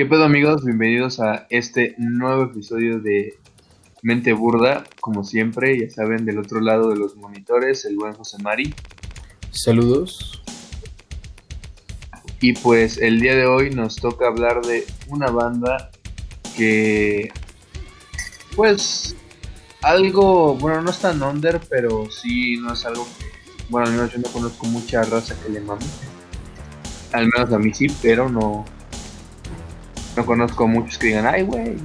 ¿Qué pedo amigos? Bienvenidos a este nuevo episodio de Mente Burda. Como siempre, ya saben, del otro lado de los monitores, el buen José Mari. Saludos. Y pues el día de hoy nos toca hablar de una banda que, pues, algo, bueno, no es tan under, pero sí no es algo que, bueno, al menos yo no conozco mucha raza que le mame. Al menos a mí sí, pero no, no conozco muchos que digan, ay, güey,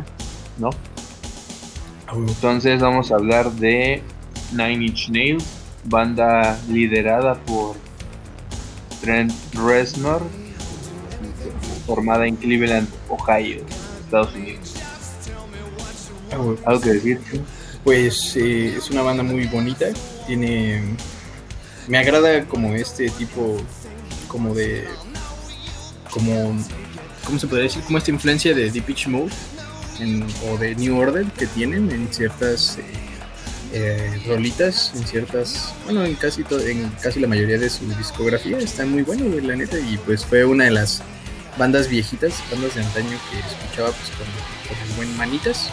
¿no? Entonces vamos a hablar de Nine Inch Nails, banda liderada por Trent Reznor, formada en Cleveland, Ohio, Estados Unidos. ¿Algo que decir? Pues eh, es una banda muy bonita, tiene... Me agrada como este tipo, como de... como ¿cómo se podría decir? Como esta influencia de Deep Pitch Mode o de New Order que tienen en ciertas eh, eh, rolitas, en ciertas, bueno, en casi, en casi la mayoría de su discografía. Está muy bueno, la neta, y pues fue una de las bandas viejitas, bandas de antaño que escuchaba pues con, con el buen Manitas.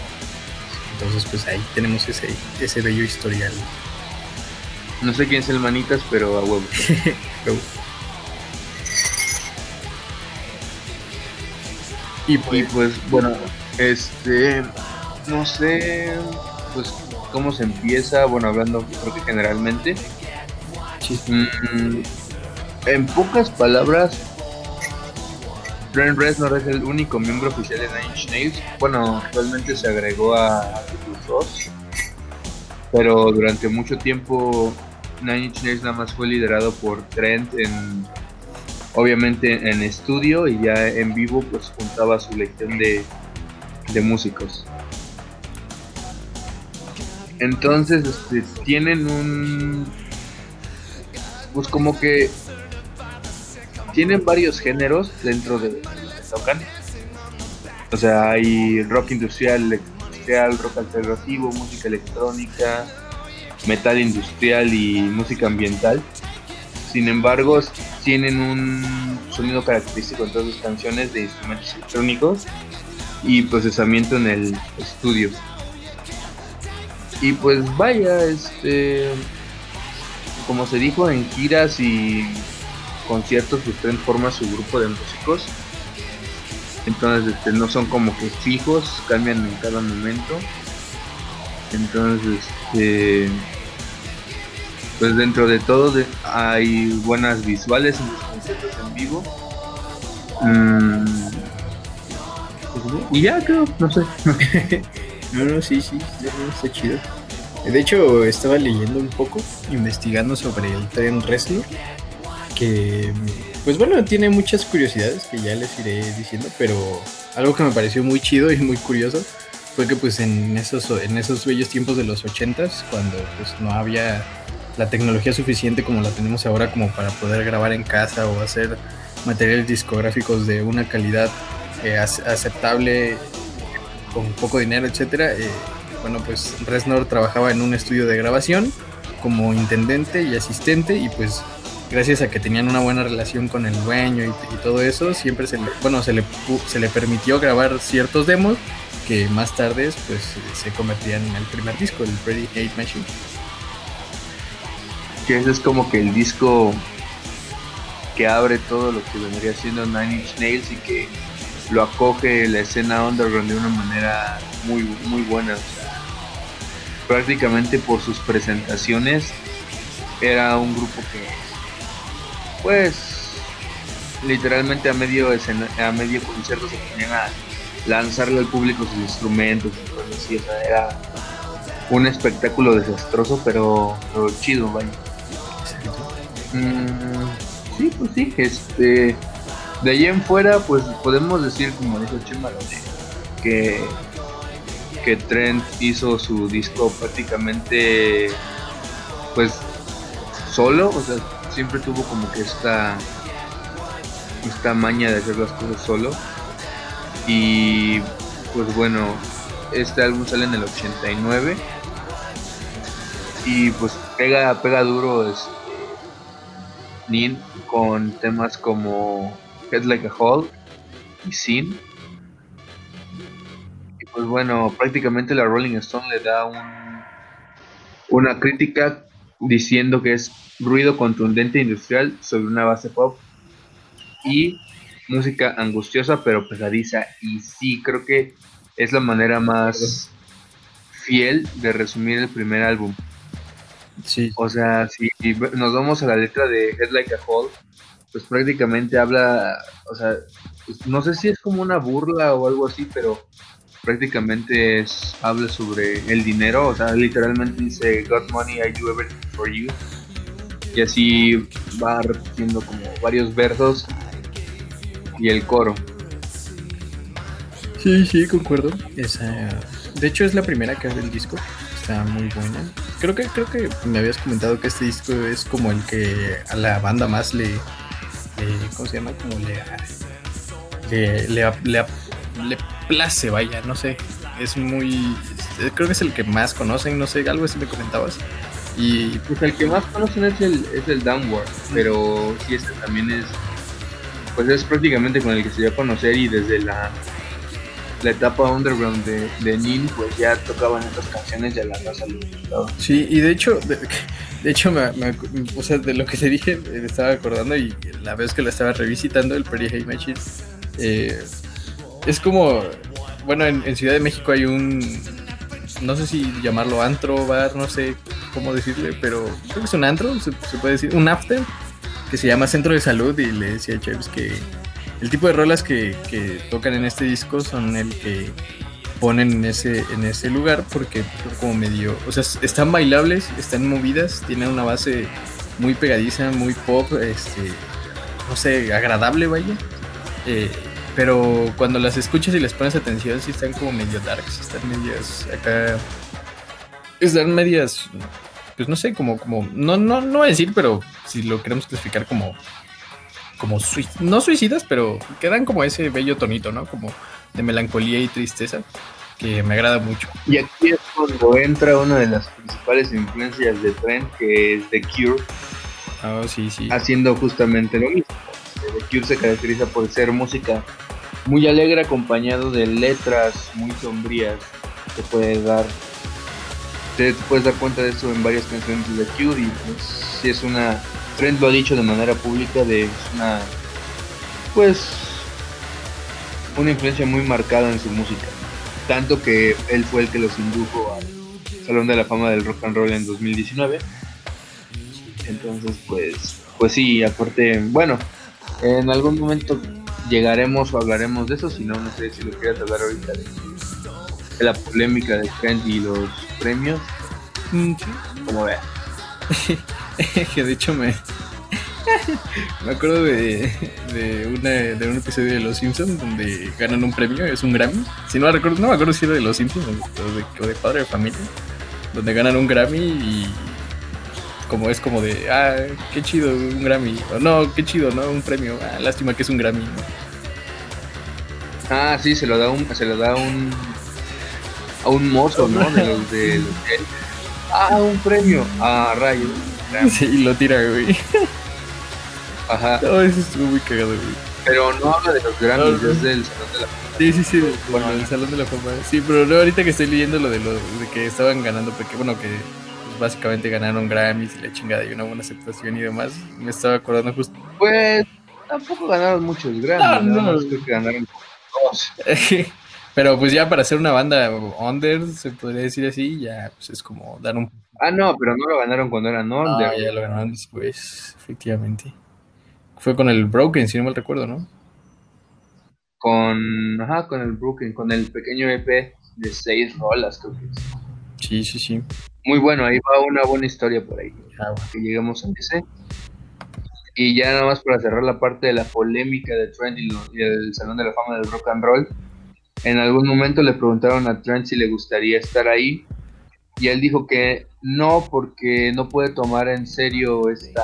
Entonces pues ahí tenemos ese, ese bello historial. No sé quién es el Manitas, pero a huevo. Y pues, bueno, este, no sé, pues cómo se empieza, bueno, hablando creo que generalmente. Mm, en pocas palabras, Trent Reznor es el único miembro oficial de Nine Inch Nails. Bueno, actualmente se agregó a dos, pero durante mucho tiempo Nine Inch Nails nada más fue liderado por Trent en obviamente en estudio y ya en vivo pues juntaba su lección de, de músicos. Entonces este, tienen un... Pues como que tienen varios géneros dentro de que tocan. O sea, hay rock industrial, industrial, rock alternativo, música electrónica, metal industrial y música ambiental. Sin embargo, tienen un sonido característico en todas sus canciones de instrumentos electrónicos y procesamiento en el estudio. Y pues vaya, este como se dijo en giras y conciertos, pues Trent forma su grupo de músicos. Entonces este, no son como que fijos, cambian en cada momento. Entonces, este pues dentro de todo hay buenas visuales en los conciertos en vivo. Mm, y ya creo, no sé. no, no, sí, sí, está chido. De hecho, estaba leyendo un poco, investigando sobre el tren Reznor, que, pues bueno, tiene muchas curiosidades que ya les iré diciendo, pero algo que me pareció muy chido y muy curioso fue que pues en esos, en esos bellos tiempos de los ochentas, cuando pues no había la tecnología suficiente como la tenemos ahora como para poder grabar en casa o hacer materiales discográficos de una calidad eh, aceptable con poco dinero, etcétera. Eh, bueno, pues Resnor trabajaba en un estudio de grabación como intendente y asistente y pues gracias a que tenían una buena relación con el dueño y, todo eso, siempre se le, bueno, se le, se le permitió grabar ciertos demos que más tarde pues se convertían en el primer disco, el Pretty Hate Machine que ese es como que el disco que abre todo lo que vendría siendo Nine Inch Nails y que lo acoge la escena underground de una manera muy muy buena. prácticamente por sus presentaciones era un grupo que pues literalmente a medio a medio concierto se ponían a lanzarle al público sus instrumentos y era un espectáculo desastroso pero, pero chido vaya Mm, sí, pues sí, este. De ahí en fuera, pues podemos decir, como dijo Chema, que, que Trent hizo su disco prácticamente, pues, solo, o sea, siempre tuvo como que esta, esta maña de hacer las cosas solo. Y, pues bueno, este álbum sale en el 89 y pues pega, pega duro, este con temas como Head Like a Hole y Sin. pues bueno, prácticamente la Rolling Stone le da un, una crítica diciendo que es ruido contundente industrial sobre una base pop y música angustiosa pero pegadiza. Y sí, creo que es la manera más fiel de resumir el primer álbum. Sí. O sea, si nos vamos a la letra de Head Like a Hole, pues prácticamente habla, o sea, pues no sé si es como una burla o algo así, pero prácticamente es, habla sobre el dinero, o sea, literalmente dice, Got money, I do everything for you. Y así va repitiendo como varios versos y el coro. Sí, sí, concuerdo. Esa, de hecho, es la primera que abre el disco. Está muy buena. Creo que, creo que me habías comentado que este disco es como el que a la banda más le. ¿Cómo se llama? Como le. Le, le, le, le place, vaya, no sé. Es muy. Creo que es el que más conocen, no sé, algo así me comentabas. Y pues el que más conocen es el, es el Downward, pero sí, este también es. Pues es prácticamente con el que se dio a conocer y desde la, la etapa underground de, de Nin, pues ya tocaban estas canciones a la raza. Sí, y de hecho, de, de hecho, me, o sea, de lo que te dije, me estaba acordando y la vez que la estaba revisitando, el Hey Machine, eh, es como, bueno, en, Ciudad de México hay un, no sé si llamarlo antro, bar, no sé cómo decirle, pero creo que es un antro, se, se puede decir, un after, que se llama Centro de Salud y le decía a Chaves que el tipo de rolas que, que, tocan en este disco son el que ponen en ese, en ese lugar porque como medio, o sea, están bailables, están movidas, tienen una base muy pegadiza, muy pop, este, no sé, agradable, vaya. Eh, pero cuando las escuchas y les pones atención, sí están como medio darks, están medias acá. Están medias. Pues no sé, como, como. No, no, no voy a decir, pero si lo queremos clasificar como. Como sui no suicidas, pero quedan como ese bello tonito, ¿no? Como de melancolía y tristeza, que me agrada mucho. Y aquí es cuando entra una de las principales influencias de Trent, que es The Cure. Oh, sí, sí. Haciendo justamente lo mismo. The Cure se caracteriza por ser música muy alegre acompañado de letras muy sombrías. Te puedes dar te puedes dar cuenta de eso en varias canciones de The Cure y pues si es una Trent lo ha dicho de manera pública de es una pues una influencia muy marcada en su música tanto que él fue el que los indujo al Salón de la Fama del Rock and Roll en 2019 entonces pues pues sí aparte bueno en algún momento llegaremos o hablaremos de eso, si no, no sé si lo quieras hablar ahorita de, de la polémica de Trent y los premios. Mm, Como vea. que de hecho me. me acuerdo de, de, una, de un episodio de Los Simpsons donde ganan un premio, es un Grammy. Si no recuerdo, no me acuerdo si era de Los Simpsons o de, Padre de Familia, donde ganan un Grammy y como es como de, ah, qué chido, un Grammy. O no, qué chido, ¿no? Un premio. Ah, lástima que es un Grammy. Ah, sí, se lo da un, se lo da un a un mozo, ¿no? De los de, los de Ah, un premio. Ah, rayo. Sí, y lo tira, güey. Ajá. No, eso estuvo muy cagado, güey. Pero no habla de los Grammys, no, no. es del Salón de la Fama. Sí, sí, sí, bueno, el Salón de la Fama. Sí, pero no, ahorita que estoy leyendo lo de lo de que estaban ganando, porque bueno, que básicamente ganaron Grammys y la chingada y una buena aceptación y demás. Me estaba acordando justo. Pues tampoco ganaron muchos Grammys, no, no. creo que ganaron dos. Pero pues ya para ser una banda under, se podría decir así, ya pues es como dar un... Ah, no, pero no lo ganaron cuando eran under. Ah, ya lo ganaron después, efectivamente. Fue con el Broken, si no mal recuerdo, ¿no? Con, ajá, con el Broken, con el pequeño EP de seis rolas, creo que es. Sí, sí, sí. Muy bueno, ahí va una buena historia por ahí. Ah, bueno. Que llegamos a ese. Y ya nada más para cerrar la parte de la polémica de lo, y el Salón de la Fama del Rock and Roll. En algún momento le preguntaron a Trent si le gustaría estar ahí. Y él dijo que no, porque no puede tomar en serio esta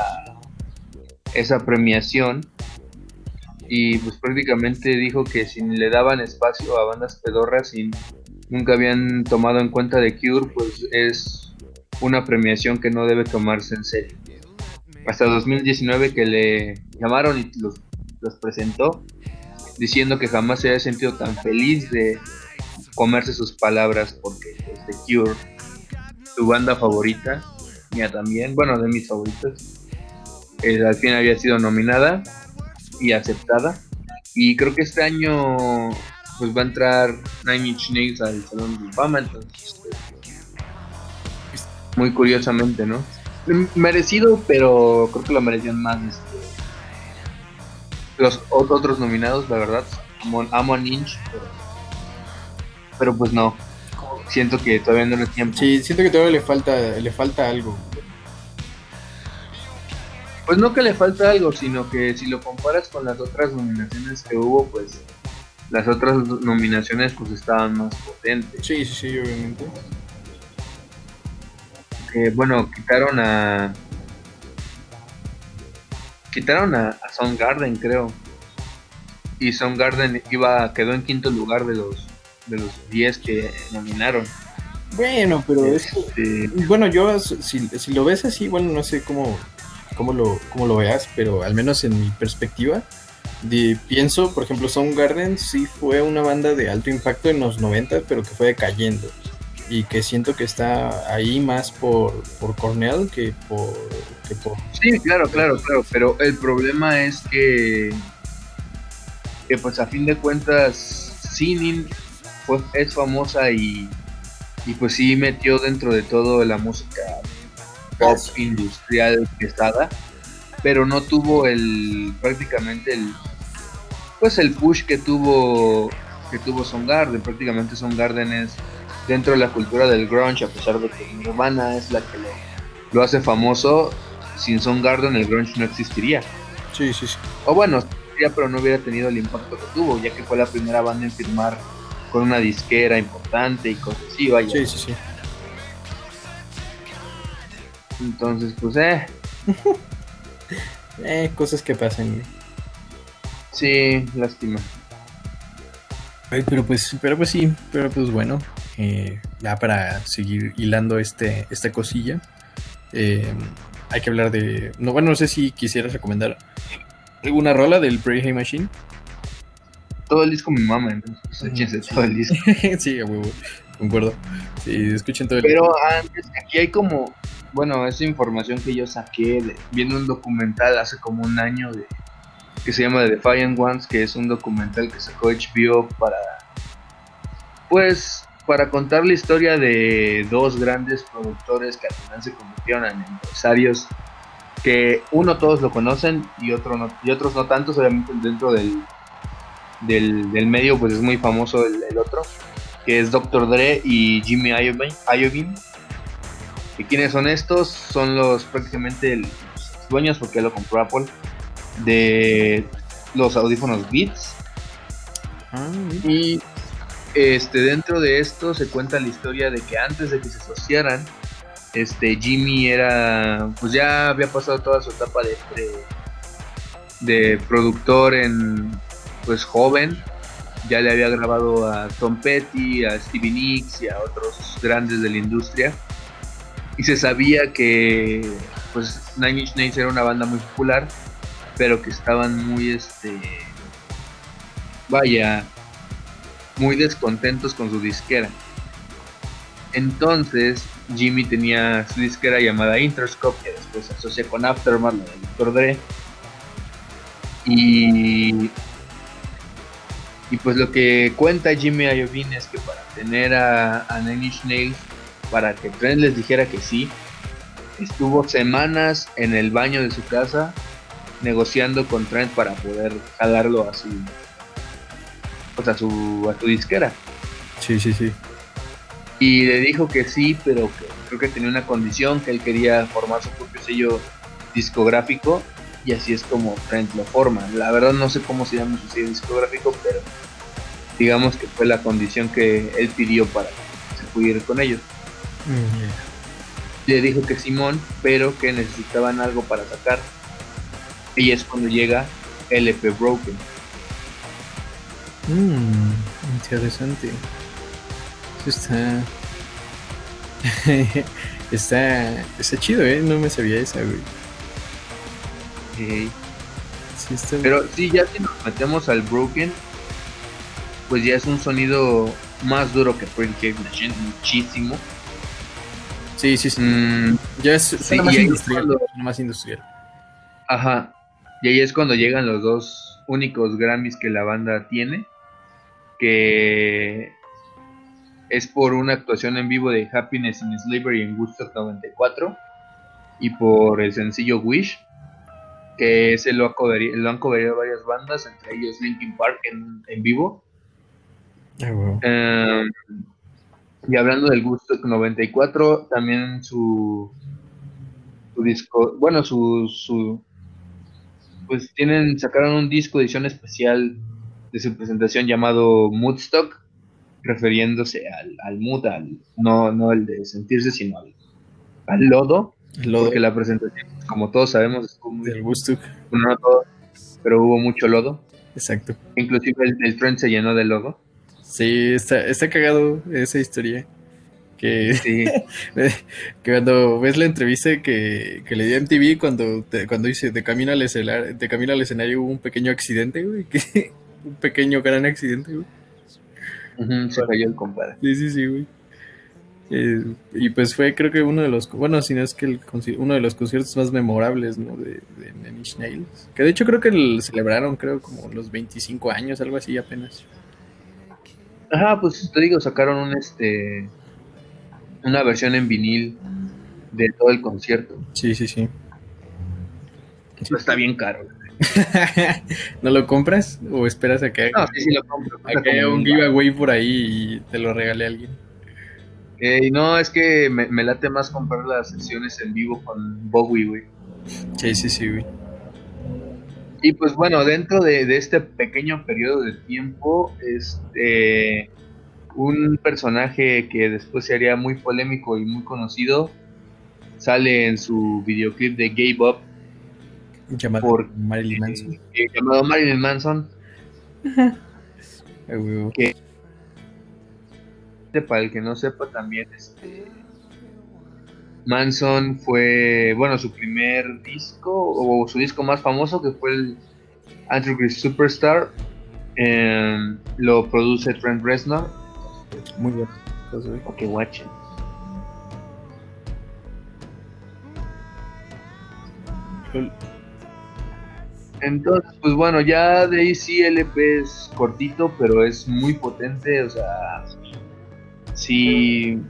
esa premiación. Y pues prácticamente dijo que si le daban espacio a bandas pedorras y nunca habían tomado en cuenta de Cure, pues es una premiación que no debe tomarse en serio. Hasta 2019 que le llamaron y los, los presentó, diciendo que jamás se había sentido tan feliz de, comerse sus palabras porque pues, The Cure, su banda favorita, mía también, bueno, de mis favoritas, eh, al fin había sido nominada y aceptada. Y creo que este año pues va a entrar Nine Inch Nails al Salón de Fama, entonces pues, muy curiosamente, ¿no? Merecido, pero creo que lo merecían más este, los otros nominados, la verdad. Amo, a Ninja, pero, pues no. Siento que todavía no es tiempo. Sí, siento que todavía le falta, le falta algo. Pues no que le falta algo, sino que si lo comparas con las otras nominaciones que hubo, pues las otras nominaciones pues estaban más potentes. Sí, sí, sí, obviamente. Que bueno, quitaron a quitaron a, a Garden creo. Y Garden iba, quedó en quinto lugar de los de los 10 que nominaron. Bueno, pero es este, bueno, yo si, si, lo ves así, bueno, no sé cómo, cómo, lo, cómo lo veas, pero al menos en mi perspectiva, de, pienso, por ejemplo, Garden sí fue una banda de alto impacto en los 90, pero que fue decayendo y que siento que está ahí más por, por Cornell que por, que por... Sí, claro, claro, claro, pero el problema es que, que pues a fin de cuentas Sinin pues, es famosa y, y pues sí metió dentro de todo la música pop industrial pesada, pero no tuvo el prácticamente el pues el push que tuvo que tuvo Garden prácticamente Garden es dentro de la cultura del grunge, a pesar de que Nirvana es la que lo, hace famoso, sin Garden el grunge no existiría. Sí, sí, sí. O bueno, pero no hubiera tenido el impacto que tuvo, ya que fue la primera banda en firmar con una disquera importante y cosas así, vaya. Sí, sí, sí. Entonces, pues, eh. eh, cosas que pasan. Sí, lástima. pero pues, pero pues sí, pero pues bueno, eh, ya para seguir hilando este, esta cosilla, eh, hay que hablar de. No, bueno, no sé si quisieras recomendar alguna rola del Prey Machine. Todo el disco mi mamá, entonces todo el disco. sí, huevo, concuerdo. Sí, escuchen todo el Pero antes, aquí hay como. Bueno, esa información que yo saqué viendo un documental hace como un año de que se llama The Defiant Ones, que es un documental que sacó HBO para pues para contar la historia de dos grandes productores que al final se convirtieron en empresarios que uno todos lo conocen y otro no, y otros no tantos obviamente dentro del, del, medio pues es muy famoso el, otro que es Dr. Dre y Jimmy Iovine y quiénes son estos son los prácticamente los dueños porque lo compró Apple de los audífonos Beats ah, y este, dentro de esto se cuenta la historia de que antes de que se asociaran, este, Jimmy era, pues ya había pasado toda su etapa de, de, productor en, pues joven, ya le había grabado a Tom Petty, a Stevie Nicks y a otros grandes de la industria. Y se sabía que pues Nine Inch era una banda muy popular, pero que estaban muy este vaya, muy descontentos con su disquera. Entonces, Jimmy tenía su disquera llamada Interscope, que después se asocia con Aftermath, la de Dr. Dre. Y, y pues lo que cuenta Jimmy Iovine es que para tener a, a Nine Nails, para que Trent les dijera que sí, estuvo semanas en el baño de su casa negociando con Trent para poder jalarlo a su, a su, a su disquera. Sí, sí, sí. Y le dijo que sí, pero que creo que tenía una condición, que él quería formar su propio sello discográfico y así es como Trent lo forma. La verdad no sé cómo se llama su sello discográfico, pero digamos que fue la condición que él pidió para que se pudiera ir con ellos. Le dijo que Simón, pero que necesitaban algo para sacar. Y es cuando llega LP Broken. Mmm, interesante. Eso está. está. Está chido, ¿eh? No me sabía esa, güey. Sí, está... Pero sí, ya si nos metemos al Broken, pues ya es un sonido más duro que Pretty Cake Machine, muchísimo. Sí, sí, sí. Mm, Ya es Sí, más industrial. cuando- más industrial. Ajá. Y ahí es cuando llegan los dos únicos Grammys que la banda tiene. Que es por una actuación en vivo de Happiness in Slavery en Woodstock 94. Y por el sencillo Wish. Que ese lo, han coverado varias bandas, entre ellos Linkin Park en, en vivo. Ah. Eh, y hablando del Woodstock 94, también su, su disco, bueno, su, su, pues tienen, sacaron un disco edición especial de su presentación llamado Moodstock, refiriéndose al, al mood, al, no, no el de sentirse, sino al, al lodo, lodo porque la presentación, como todos sabemos, estuvo muy, del Woodstock. no todo, pero hubo mucho lodo, Exacto. inclusive el, el tren se llenó de lodo. Sí, está, está cagado esa historia. Que, Sí. que cuando ves la entrevista que, que le di a MTV cuando, te- cuando dice de camino al escenario, de camino al escenario hubo un pequeño accidente, güey. Que, un pequeño gran accidente, güey. Ujú, se cayó el compadre. Sí, sí, sí, güey. Eh, y pues fue creo que uno de los, bueno, si no es que el, uno de los conciertos más memorables, ¿no? De, de Nine Inch Nails. Que de hecho creo que el celebraron, creo, como los 25 años, algo así apenas. Ajá, pues te digo, sacaron un este una versión en vinil de todo el concierto. Sí, sí, sí. Pero está bien caro. ¿No lo compras o esperas a que, No, sí, sí lo compro. a que haya un giveaway por ahí y te lo regale alguien? Eh, no, es que me, me late más comprar las sesiones en vivo con Bowie, güey. Sí, sí, sí, güey. Y pues bueno, dentro de, de este pequeño periodo de tiempo, este un personaje que después se haría muy polémico y muy conocido sale en su videoclip de Gay Bob Llamado Por- Marilyn Manson. eh, llamado Marilyn Manson. Ah, güey. Para el que no sepa también, este Manson fue, bueno, su primer disco o su disco más famoso que fue el Antichrist Superstar. em, lo produce Trent Reznor. Muy bien. Pues, güey. O que watchen. Entonces, pues bueno, ya de ahí sí el EP es cortito, pero es muy potente, o sea, sí,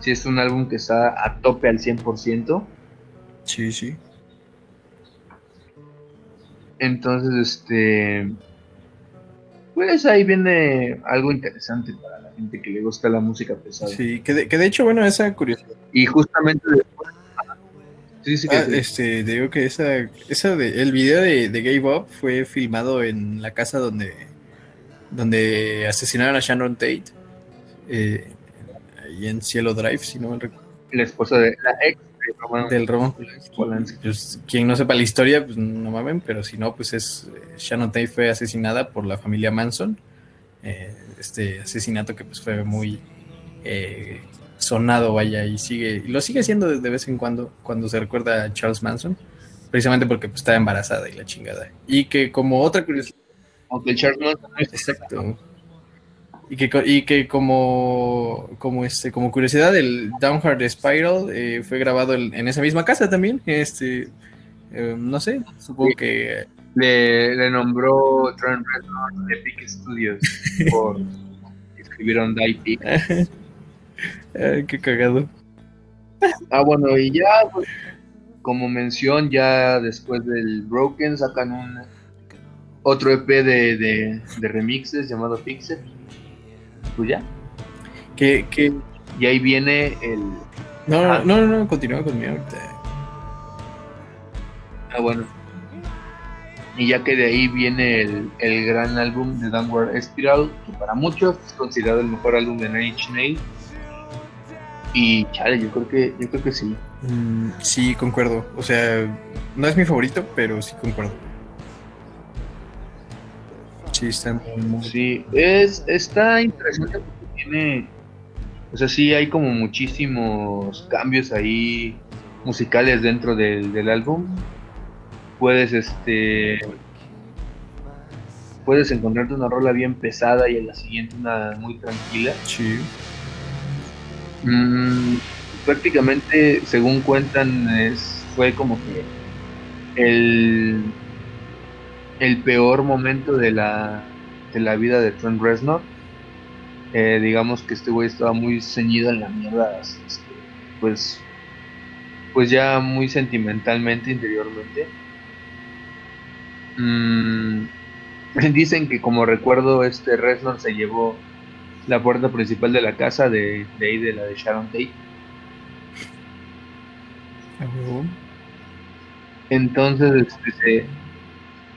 sí es un álbum que está a tope al 100%. Sí, sí. Entonces, este, pues ahí viene algo interesante para la gente que le gusta la música pesada. Sí, que de, que de hecho, bueno, esa curiosidad. Y justamente después... Sí, sí, que Ah, sí. este, digo que esa, esa de, el video de, de Gay Bob fue filmado en la casa donde, donde asesinaron a Shannon Tate, eh, ahí en Cielo Drive, si no mal recuerdo, la esposa de la ex de Roman del Roman Polanski. Pues, quien no sepa la historia, pues no mamen, pero si no, pues es eh, Shannon Tate fue asesinada por la familia Manson. eh, este asesinato que pues fue muy eh, sonado, vaya, y sigue, lo sigue siendo de, vez en cuando, cuando se recuerda a Charles Manson, precisamente porque pues, estaba embarazada y la chingada. Y que como otra curiosidad, Aunque Charles Manson exacto. Y que, y que como, como, este, como curiosidad, el Downward Spiral eh, fue grabado en, en esa misma casa también. Este, eh, no sé, supongo Sí. que le, le nombró Trent Reznor Epic Studios por escribieron Die. Ay, qué cagado. Ah, bueno, y ya, pues, como mención, ya después del Broken sacan un otro EP de, de, de remixes llamado Pixel. Pues ya. Que, que... Y ahí viene el. No, Ah. no, no, no, continúa conmigo ahorita. Ah, bueno. Y ya que de ahí viene el, el gran álbum de Downward Spiral, que para muchos es considerado el mejor álbum de Nine Inch Nails. Y chale, yo creo que, yo creo que sí. Mm, sí, concuerdo. O sea, no es mi favorito, pero sí concuerdo. Sí, está muy, Sí, es, está interesante porque tiene, o sea, sí hay como muchísimos cambios ahí musicales dentro del, del álbum. Puedes, este, puedes encontrarte una rola bien pesada y en la siguiente una muy tranquila. Sí. Mm, prácticamente, según cuentan, es, fue como que el, el peor momento de la, de la vida de Trent Reznor. Eh, digamos que este güey estaba muy ceñido en la mierda, este, pues, pues ya muy sentimentalmente, interiormente. Mm, dicen que como recuerdo, este Reznor se llevó la puerta principal de la casa de, de ahí, de la de Sharon Tate. Entonces, este, se,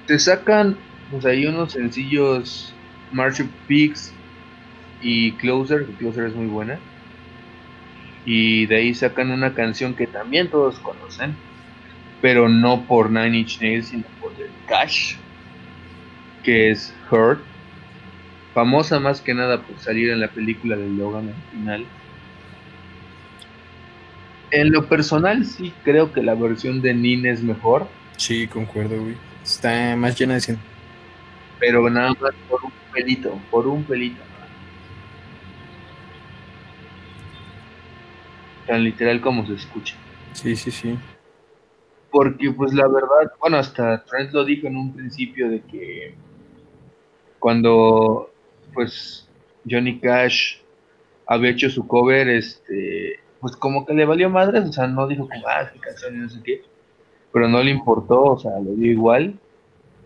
se sacan pues ahí unos sencillos March of Pigs y Closer, que Closer es muy buena. Y de ahí sacan una canción que también todos conocen, pero no por Nine Inch Nails, sino por el Cash, que es Hurt. Famosa más que nada por salir en la película de Logan al final. En lo personal sí creo que la versión de Nin es mejor. Sí, concuerdo, güey. Está más llena de cien. Pero nada más por un pelito, por un pelito. Tan literal como se escucha. Sí, sí, sí. Porque pues la verdad, bueno, hasta Trent lo dijo en un principio de que cuando pues Johnny Cash había hecho su cover, este, pues como que le valió madre, o sea, no dijo como, ah, qué canción no sé qué, pero no le importó, o sea, le dio igual,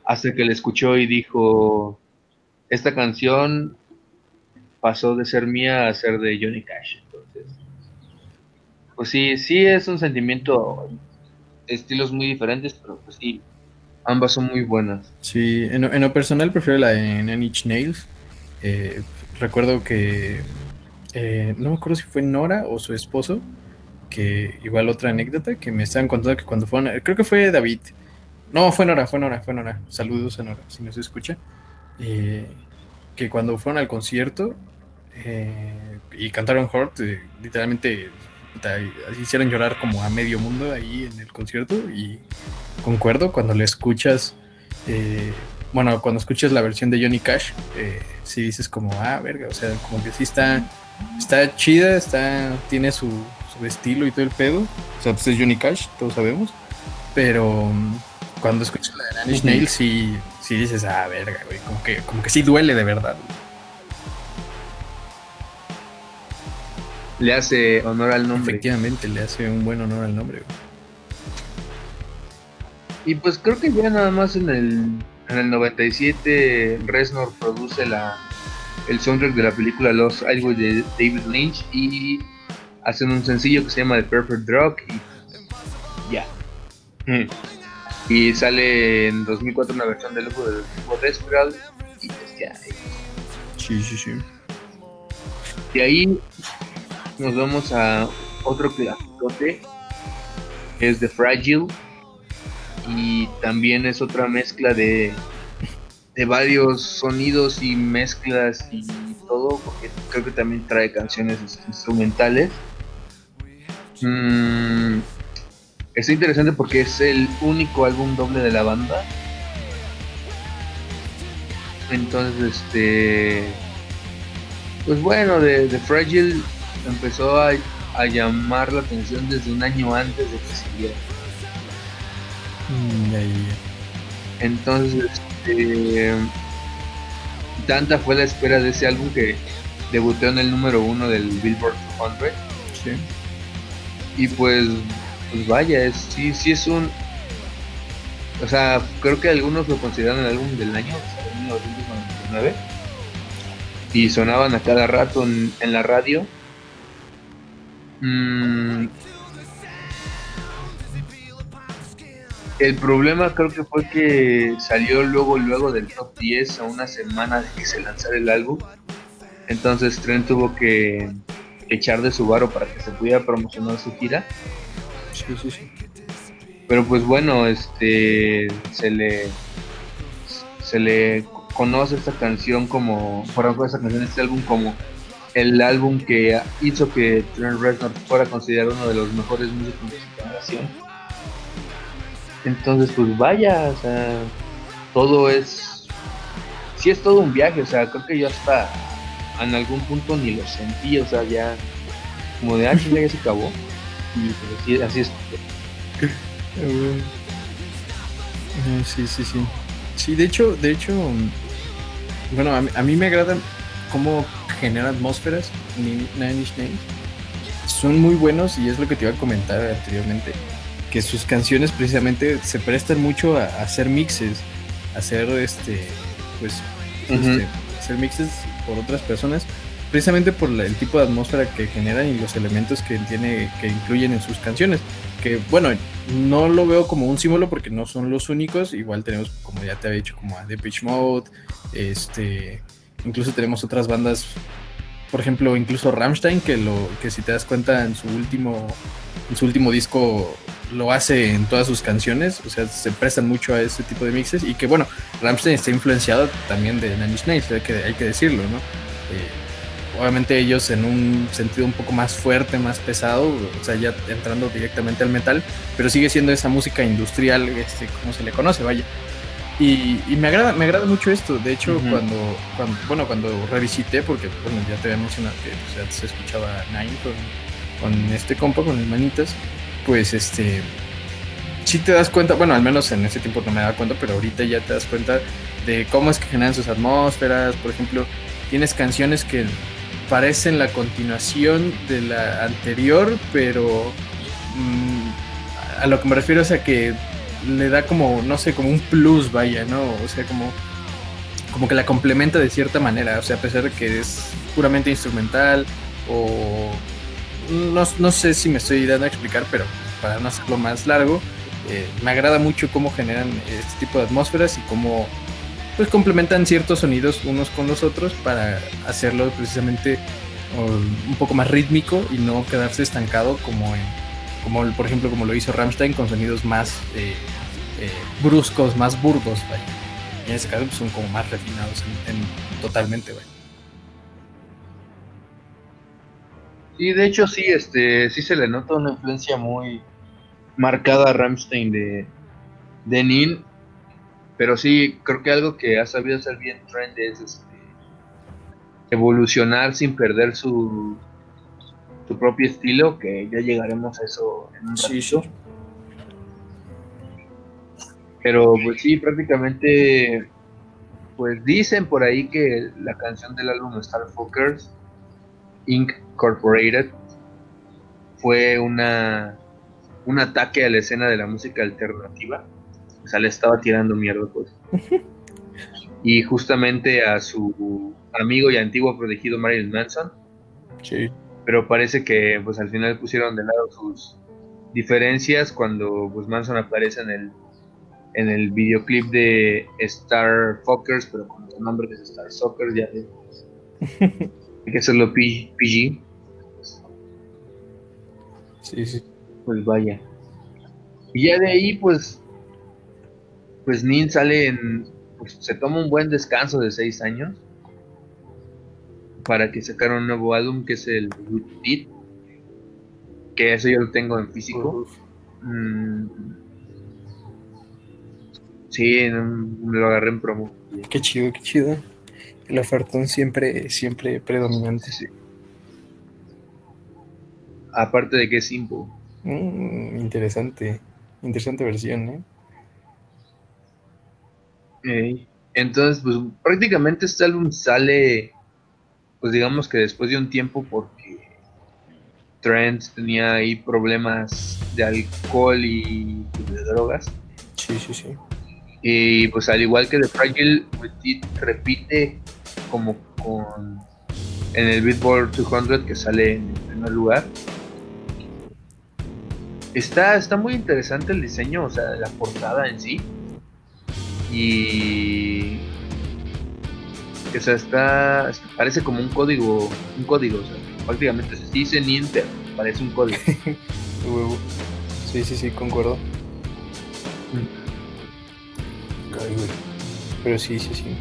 hasta que le escuchó y dijo, esta canción pasó de ser mía a ser de Johnny Cash, entonces, pues sí, sí es un sentimiento, estilos muy diferentes, pero pues sí, ambas son muy buenas. Sí, en, en lo personal prefiero la de Inch Nails, eh, recuerdo que eh, no me acuerdo si fue Nora o su esposo, que igual otra anécdota que me estaban contando que cuando fueron, creo que fue David, no, fue Nora, fue Nora, fue Nora, saludos a Nora, si no se escucha, eh, que cuando fueron al concierto y cantaron Hort, literalmente hicieron llorar como a medio mundo ahí en el concierto y concuerdo cuando le escuchas bueno, cuando escuchas la versión de Johnny Cash, eh, sí dices como, ah, verga, o sea, como que sí está, está chida, está, tiene su, su estilo y todo el pedo. O sea, pues es Johnny Cash, todos sabemos. Pero um, cuando escuchas la de Nanny Snail, sí, sí dices, ah, verga, güey, como que, como que sí duele de verdad. Le hace honor al nombre. Efectivamente, le hace un buen honor al nombre, güey. Y pues creo que ya nada más en el en el 97 Reznor produce la, el soundtrack de la película Los Algo de David Lynch y hacen un sencillo que se llama The Perfect Drug y ya. Y sale en 2004 una versión del lujo del tipo Desperate y pues ya. Sí, sí, sí. De ahí nos vamos a otro clasicote que es The Fragile y también es otra mezcla de, de varios sonidos y mezclas y todo, porque creo que también trae canciones instrumentales. Mm, es interesante porque es el único álbum doble de la banda. Entonces, este. Pues bueno, de, de Fragile empezó a, a, llamar la atención desde un año antes de que saliera. Mm, Entonces, este, tanta fue la espera de ese álbum que debutó en el número uno del Billboard 200. Y pues, pues vaya, es, sí, sí es un... O sea, creo que algunos lo consideran el álbum del año, o 1999. Y sonaban a cada rato en, en la radio. Mm, El problema creo que fue que salió luego luego del top 10 a una semana de que se lanzara el álbum. Entonces Trent tuvo que echar de su varo para que se pudiera promocionar su gira. Sí, sí, sí. Pero pues bueno, este se le se le conoce esta canción como por ejemplo esta canción este álbum como el álbum que hizo que Trent Reznor fuera considerado uno de los mejores músicos de su generación entonces, pues vaya, o sea, todo es sí es todo un viaje, o sea, creo que yo hasta en algún punto ni lo sentí, o sea, ya como de, ah, ya se acabó. Y pues, así, es. Sí, sí, sí. Sí, de hecho, de hecho, bueno, a mí, me agrada cómo genera atmósferas Nine Inch Nails. Son muy buenos y es lo que te iba a comentar anteriormente, que sus canciones precisamente se prestan mucho a, hacer mixes, a hacer este, pues, este, hacer mixes por otras personas, precisamente por el tipo de atmósfera que generan y los elementos que tiene, que incluyen en sus canciones. Que bueno, no lo veo como un símbolo porque no son los únicos. Igual tenemos, como ya te había dicho, como a Depeche Mode, este, incluso tenemos otras bandas, por ejemplo, incluso Rammstein, que lo, que si te das cuenta en su último, en su último disco lo hace en todas sus canciones, o sea, se prestan mucho a ese tipo de mixes y que bueno, Rammstein está influenciado también de Nine Inch Nails, hay que, hay que decirlo, ¿no? Eh, obviamente ellos en un sentido un poco más fuerte, más pesado, o sea, ya entrando directamente al metal, pero sigue siendo esa música industrial, este, como se le conoce, vaya. Y, me agrada me agrada mucho esto. De hecho, cuando, cuando, bueno, cuando revisité, porque bueno, ya te había mencionado que pues, se escuchaba Nine con, con este compa, con manitas pues este, si te das cuenta, bueno, al menos en ese tiempo no me daba cuenta, pero ahorita ya te das cuenta de cómo es que generan sus atmósferas, por ejemplo, tienes canciones que parecen la continuación de la anterior, pero mm, a lo que me refiero es a que le da como, no sé, como un plus, vaya, ¿no? O sea, como, como que la complementa de cierta manera, o sea, a pesar de que es puramente instrumental o no, sé si me estoy dando a explicar, pero para no hacerlo más largo, eh, me agrada mucho cómo generan este tipo de atmósferas y cómo pues complementan ciertos sonidos unos con los otros para hacerlo precisamente un poco más rítmico y no quedarse estancado como en, como por ejemplo como lo hizo Rammstein con sonidos más eh, eh, bruscos, más burdos, en ese caso pues, son como más refinados en, totalmente, Y de hecho sí, este, sí se le nota una influencia muy marcada a Ramstein de, de Nin. Pero sí, creo que algo que ha sabido hacer bien Trend es este, evolucionar sin perder su, su propio estilo, que ya llegaremos a eso en un ratito. Pero pues sí, prácticamente, pues dicen por ahí que la canción del álbum Star Incorporated fue una un ataque a la escena de la música alternativa. O sea, le estaba tirando mierda, pues. y justamente a su amigo y antiguo protegido Marilyn Manson. Sí. Pero parece que pues al final pusieron de lado sus diferencias cuando pues Manson aparece en el en el videoclip de Star Fuckers, pero con el nombre de Star Soccer ya hay que hacerlo PG. Sí, sí. Pues vaya. Y ya de ahí, pues, pues Nin sale en, pues se toma un buen descanso de seis años para que sacara un nuevo álbum que es el Beat, que eso yo lo tengo en físico. Mm. Sí, lo agarré en promo. Qué chido, qué chido el ofertón siempre, siempre predominante. Sí. Aparte de que es simple. Mm, interesante, interesante versión, ¿eh? Entonces, pues prácticamente este álbum sale, pues digamos que después de un tiempo porque Trent tenía ahí problemas de alcohol y de drogas. Sí, sí, sí. Y pues al igual que The Fragile, repite como con en el Billboard 200 que sale en el primer lugar. Está, está muy interesante el diseño, o sea, la portada en sí. Y. O sea, está. Parece como un código. Un código, o sea, prácticamente se dice Ninter, parece un código. sí, sí, sí, concuerdo. Mm. Pero sí, sí, sí.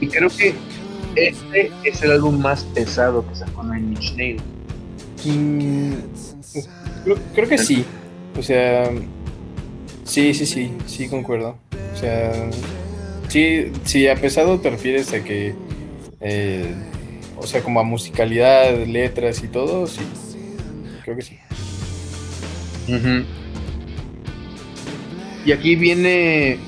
Y creo que este es el álbum más pesado que sacó Nine Inch Nails. Mm, creo, que sí. O sea, sí, sí, sí, sí, concuerdo. O sea, Sí, sí, a pesado te refieres a que, eh, o sea, como a musicalidad, letras y todo, sí, creo que sí. Y aquí viene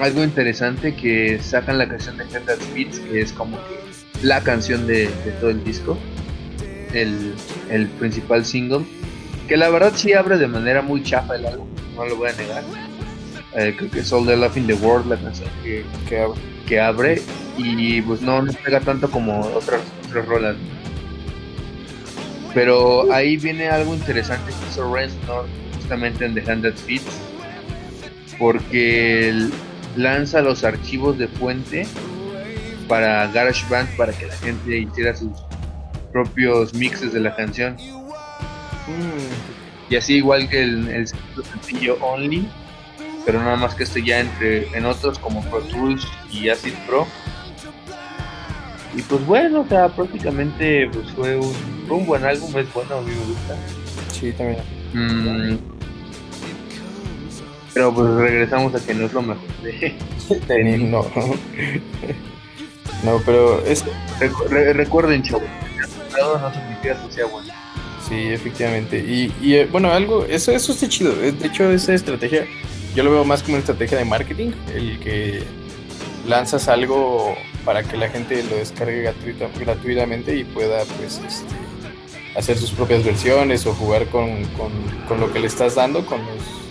algo interesante que sacan la canción de Head Beats, que es como que la canción de, todo el disco, el, el, principal single, que la verdad sí abre de manera muy chafa el álbum, no lo voy a negar. Eh, creo que es All the Love in the World la canción que, que, abre, y pues no, no pega tanto como otras, otras rolas. Pero ahí viene algo interesante que hizo Reznor justamente en The Hundred Feet porque lanza los archivos de fuente para GarageBand para que la gente hiciera sus propios mixes de la canción. Mm. Y así igual que el, el sencillo Only, pero nada más que este ya entre en otros como Pro Tools y Acid Pro. Y pues bueno, o sea, prácticamente pues fue un, buen álbum, es bueno, a mí me gusta. Sí, también. Mm, pero pues regresamos a que no es lo mejor de, no. no, pero es... recuerden, chavos, no significa que sea bueno. Sí, efectivamente. Y, y eh, bueno, algo, eso, eso está chido. Eh, de hecho, esa estrategia, yo lo veo más como una estrategia de marketing, el que lanzas algo para que la gente lo descargue gratuitamente y pueda, pues, este, hacer sus propias versiones o jugar con, con, con lo que le estás dando, con los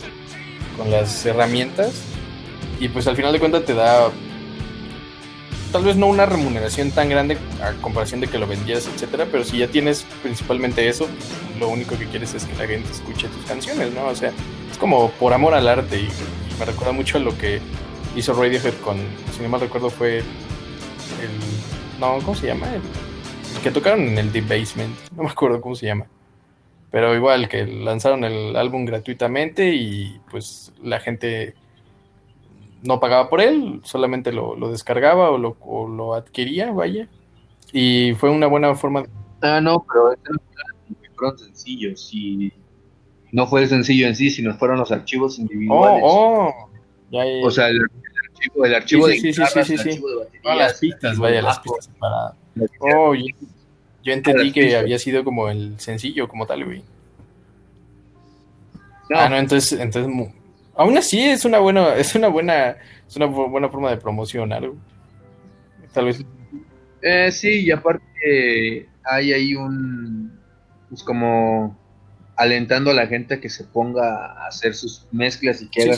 con las herramientas y pues al final de cuentas te da tal vez no una remuneración tan grande a comparación de que lo vendieras, etcétera, pero si ya tienes principalmente eso, lo único que quieres es que la gente escuche tus canciones, ¿no? O sea, es como por amor al arte y, me recuerda mucho a lo que hizo Radiohead con, si no mal recuerdo, fue el. No, ¿cómo se llama? El, el que tocaron en el Deep Basement, no me acuerdo cómo se llama. Pero igual que lanzaron el álbum gratuitamente y pues la gente no pagaba por él, solamente lo, descargaba o lo, lo, adquiría, vaya. Y fue una buena forma. Ah, no, pero fueron sencillos. Y no fue el sencillo en sí, sino fueron los archivos individuales. Oh, oh. O sea, el, archivo, el archivo de sí, sí, sí, sí, las pistas, vaya, las pistas para. Oh, yo entendí que había sido como el sencillo como tal, güey. Ah, no, entonces, entonces aún así es una buena, es una buena, es una buena forma de promocionar, güey. Tal vez. Eh, sí, y aparte hay ahí un pues como alentando a la gente a que se ponga a hacer sus mezclas y que haga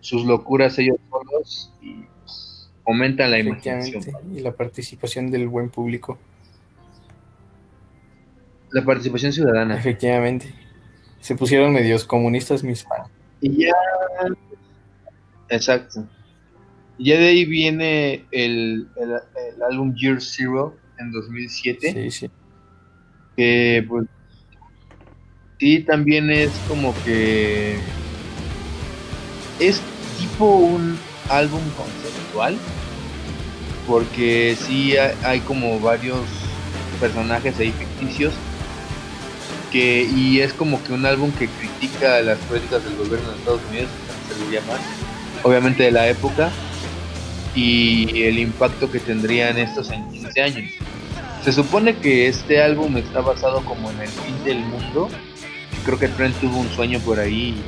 sus, locuras ellos solos y pues, aumentan la imaginación. Y la participación del buen público. La participación ciudadana. Efectivamente. Se pusieron medios comunistas mis fans. Y ya. Exacto. Y ya de ahí viene el, el, álbum Year Zero en 2007. Sí, sí. Que pues. Sí, también es como que. Es tipo un álbum conceptual. Porque sí hay como varios personajes ahí ficticios y es como que un álbum que critica las políticas del gobierno de Estados Unidos, se le llama, obviamente de la época, y el impacto que tendrían estos en 15 años. Se supone que este álbum está basado como en el fin del mundo. Creo que Trent tuvo un sueño por ahí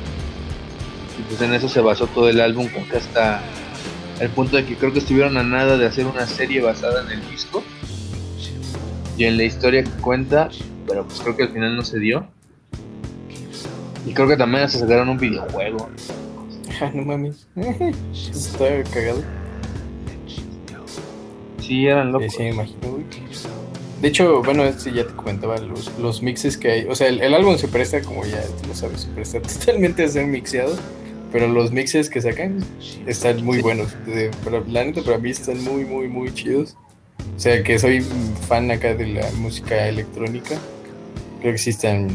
y pues en eso se basó todo el álbum, porque hasta el punto de que creo que estuvieron a nada de hacer una serie basada en el disco y en la historia que cuenta pero pues creo que al final no se dio. Y creo que también se sacaron un videojuego. Ah, no mames. Está cagado. Sí, eran locos. Sí, me imagino, De hecho, bueno, este ya te comentaba los, los mixes que hay. O sea, el, álbum se presta, como ya tú lo sabes, se presta totalmente a ser mixeado. Pero los mixes que sacan están muy buenos. pero, la neta, para mí están muy, muy, muy chidos. O sea, que soy fan acá de la música electrónica creo que sí están,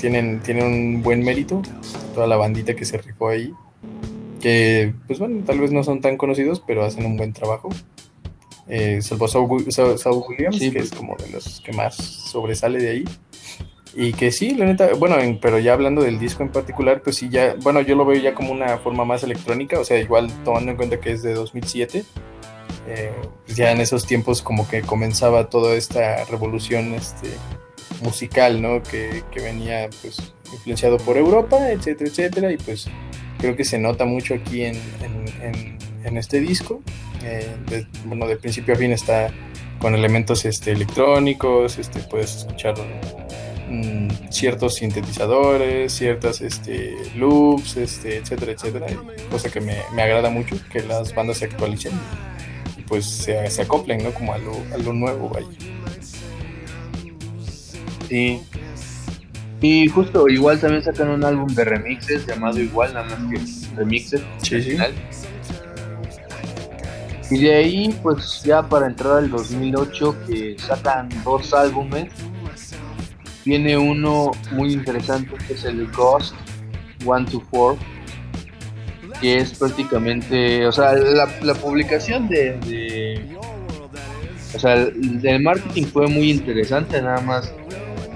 tienen, tienen un buen mérito, toda la bandita que se rifó ahí, que pues bueno, tal vez no son tan conocidos, pero hacen un buen trabajo. Eh, salvo Saul, Williams, que es como de los que más sobresale de ahí. Y que sí, la neta, bueno, pero ya hablando del disco en particular, pues sí, ya, bueno, yo lo veo ya como una forma más electrónica, o sea, igual tomando en cuenta que es de 2007, eh, pues ya en esos tiempos como que comenzaba toda esta revolución este, musical, ¿no? Que, venía pues influenciado por Europa, etcétera, etcétera, y pues creo que se nota mucho aquí en, este disco. Eh, bueno, de principio a fin está con elementos este, electrónicos, este, puedes escuchar mm, ciertos sintetizadores, ciertas este, loops, este, etcétera, etcétera, cosa que me, agrada mucho, que las bandas se actualicen pues se, se acoplen, ¿no? Como a lo, a lo nuevo, vaya. Sí. Y justo igual también sacan un álbum de remixes llamado igual, nada más que remixes. Sí, sí. Y de ahí, pues ya para entrar al 2008, que sacan dos álbumes. Viene uno muy interesante que es el Ghost One to Four, que es prácticamente, o sea, la, publicación de, o sea, el, marketing fue muy interesante, nada más.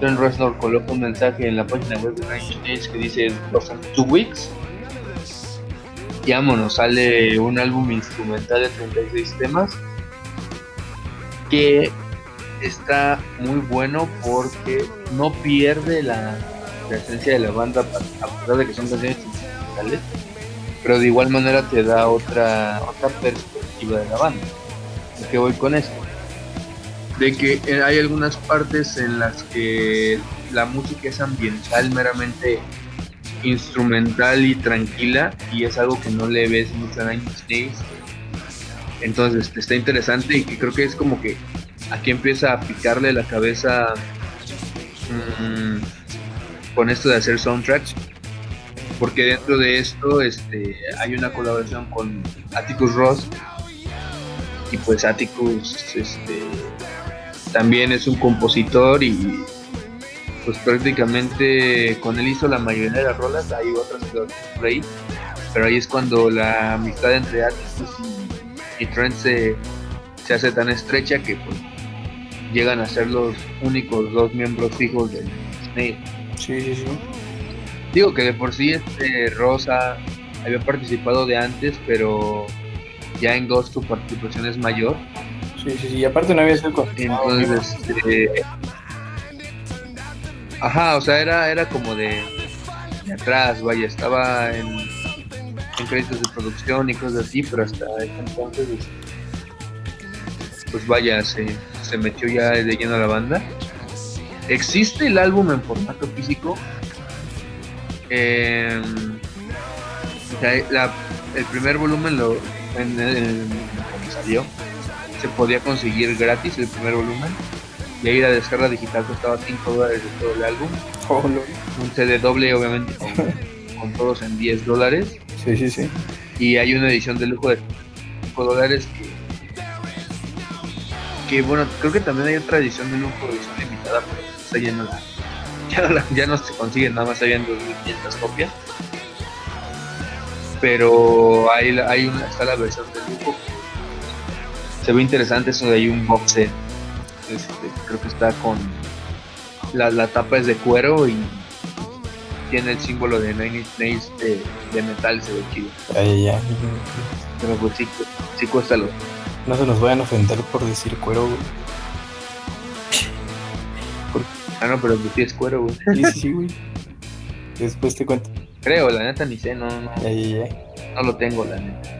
Trent Reznor coloca un mensaje en la página web de Nine que dice Two Weeks y vámonos, sale un álbum instrumental de 36 temas que está muy bueno porque no pierde la, esencia de la banda a pesar de que son canciones instrumentales pero de igual manera te da otra perspectiva de la banda ¿De qué voy con esto? de que eh, hay algunas partes en las que la música es ambiental, meramente instrumental y tranquila, y es algo que no le ves mucho en Nine. Entonces este, está interesante y que creo que es como que aquí empieza a picarle la cabeza mm, con esto de hacer soundtracks. Porque dentro de esto este, hay una colaboración con Atticus Ross. Y pues Atticus este, también es un compositor y pues prácticamente con él hizo la mayoría de las rolas, hay otras que ahí, pero ahí es cuando la amistad entre Atticus y, Trent se, hace tan estrecha que pues llegan a ser los únicos dos miembros fijos del Snake. Sí, sí, sí. Digo que de por sí este Rosa había participado de antes, pero ya en Ghost su participación es mayor Sí, sí, sí. Y aparte no había sido Entonces, este, Ajá, o sea, era, era como de, de atrás, vaya, estaba en, en, créditos de producción y cosas así, pero hasta entonces, pues vaya, se, se metió ya de lleno a la banda. Existe el álbum en formato físico. Eh, la, el primer volumen lo en, en, salió se podía conseguir gratis el primer volumen. Y ahí la descarga digital costaba 5 dólares de todo el álbum. Oh, Un CD doble, obviamente, con, todos en 10 dólares. Sí, sí, sí. Y hay una edición de lujo de 5 dólares que, que, bueno, creo que también hay otra edición de lujo, edición limitada, pero ya no, ya no, ya no se consigue, nada más habían 2.500 copias. Pero hay, hay una, está la versión de lujo se ve interesante eso de ahí un box set. Este, creo que está con la, la, tapa es de cuero y tiene el símbolo de Nine Inch Nails de, metal, se ve chido. Ay, ya. Pero pues sí, sí cuesta lo. No se nos vayan a ofender por decir cuero, güey. Ah, no, pero pues sí es cuero, güey. Sí, sí, güey. Después te cuento. Creo, la neta ni sé, no, no. Ya, ya, ya. No lo tengo, la neta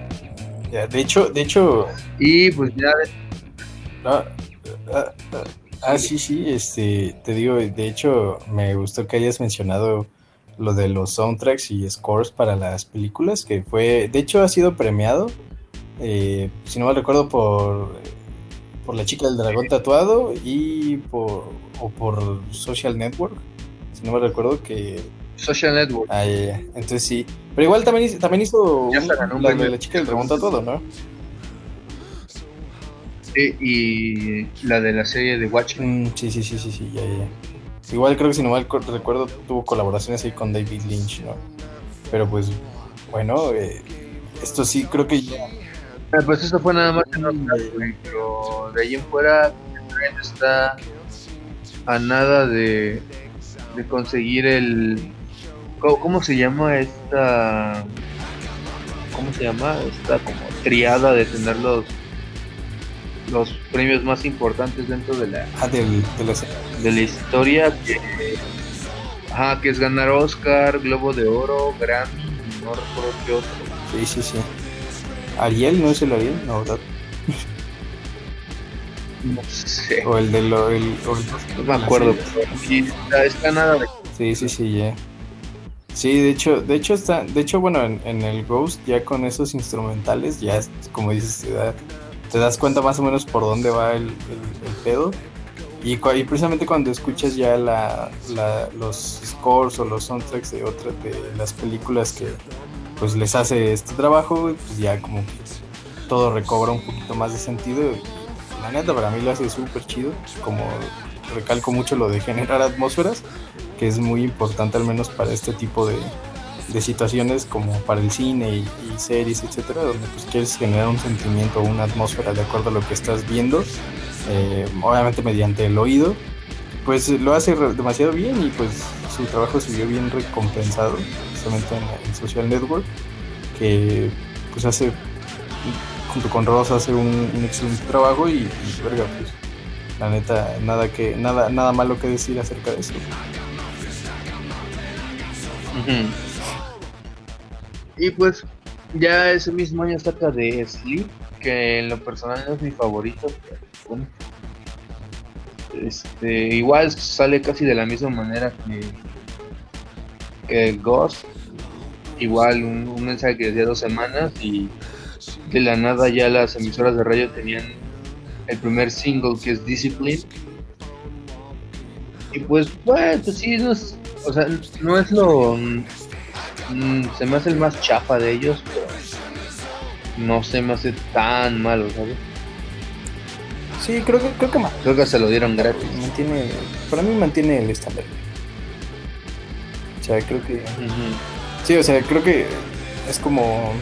de hecho, de hecho. Y pues ya. Ah, ah, ah, ah, sí, sí, este, te digo, de hecho, me gustó que hayas mencionado lo de los soundtracks y scores para las películas, que fue, de hecho, ha sido premiado, eh, si no me recuerdo, por, por La chica del dragón tatuado y por, o por Social Network, si no me recuerdo que Social Network. Ah, Entonces sí. Pero igual también, hizo, también hizo la, de la chica del remonta todo, ¿no? Sí, y la de la serie de Watchmen. Mm, sí, sí, sí, sí, sí, ya, ya. Igual creo que si no mal recuerdo tuvo colaboraciones ahí con David Lynch, ¿no? Pero pues, bueno, eh, esto sí creo que ya... Ah, pues esto fue nada más en güey, pero de ahí en fuera el está a nada de de conseguir el ¿cómo, se llama esta cómo se llama esta como triada de tener los los premios más importantes dentro de la ah, de, la... de la historia que ajá, que es ganar Oscar, Globo de Oro, Grammy, no recuerdo qué otro. Sí, sí, sí. Ariel, ¿no es el Ariel? No, ¿verdad? No sé. O el de lo. El, no me acuerdo. Sí, está, nada de. Sí, sí, sí, ya. Sí, de hecho, de hecho está, de hecho, bueno, en, el Ghost ya con esos instrumentales, ya como dices, te, das cuenta más o menos por dónde va el, pedo. Y, y, precisamente cuando escuchas ya la, los scores o los soundtracks de otras de las películas que pues les hace este trabajo, pues ya como que todo recobra un poquito más de sentido la neta para mí lo hace súper chido, como recalco mucho lo de generar atmósferas, que es muy importante al menos para este tipo de, situaciones como para el cine y, series, etcétera, donde pues quieres generar un sentimiento o una atmósfera de acuerdo a lo que estás viendo, eh, obviamente mediante el oído, pues lo hace demasiado bien y pues su trabajo se vio bien recompensado, en, en Social Network, que pues hace junto con Ross hace un, excelente trabajo y, verga, pues la neta, nada que, nada, nada malo que decir acerca de eso. Y pues ya ese mismo año saca de Sleep, que en lo personal no es mi favorito, este, igual sale casi de la misma manera que Ghost, igual un, un mensaje que decía dos semanas y de la nada ya las emisoras de radio tenían el primer single que es Discipline. Y pues, bueno, pues sí, no es, o sea, no es lo... Mm, se me hace el más chafa de ellos, pero no se me hace tan malo, ¿sabes? Sí, creo que, creo que más. Creo que se lo dieron gratis. Mantiene, para mí mantiene el estándar. O sea, creo que... Sí, o sea, creo que es como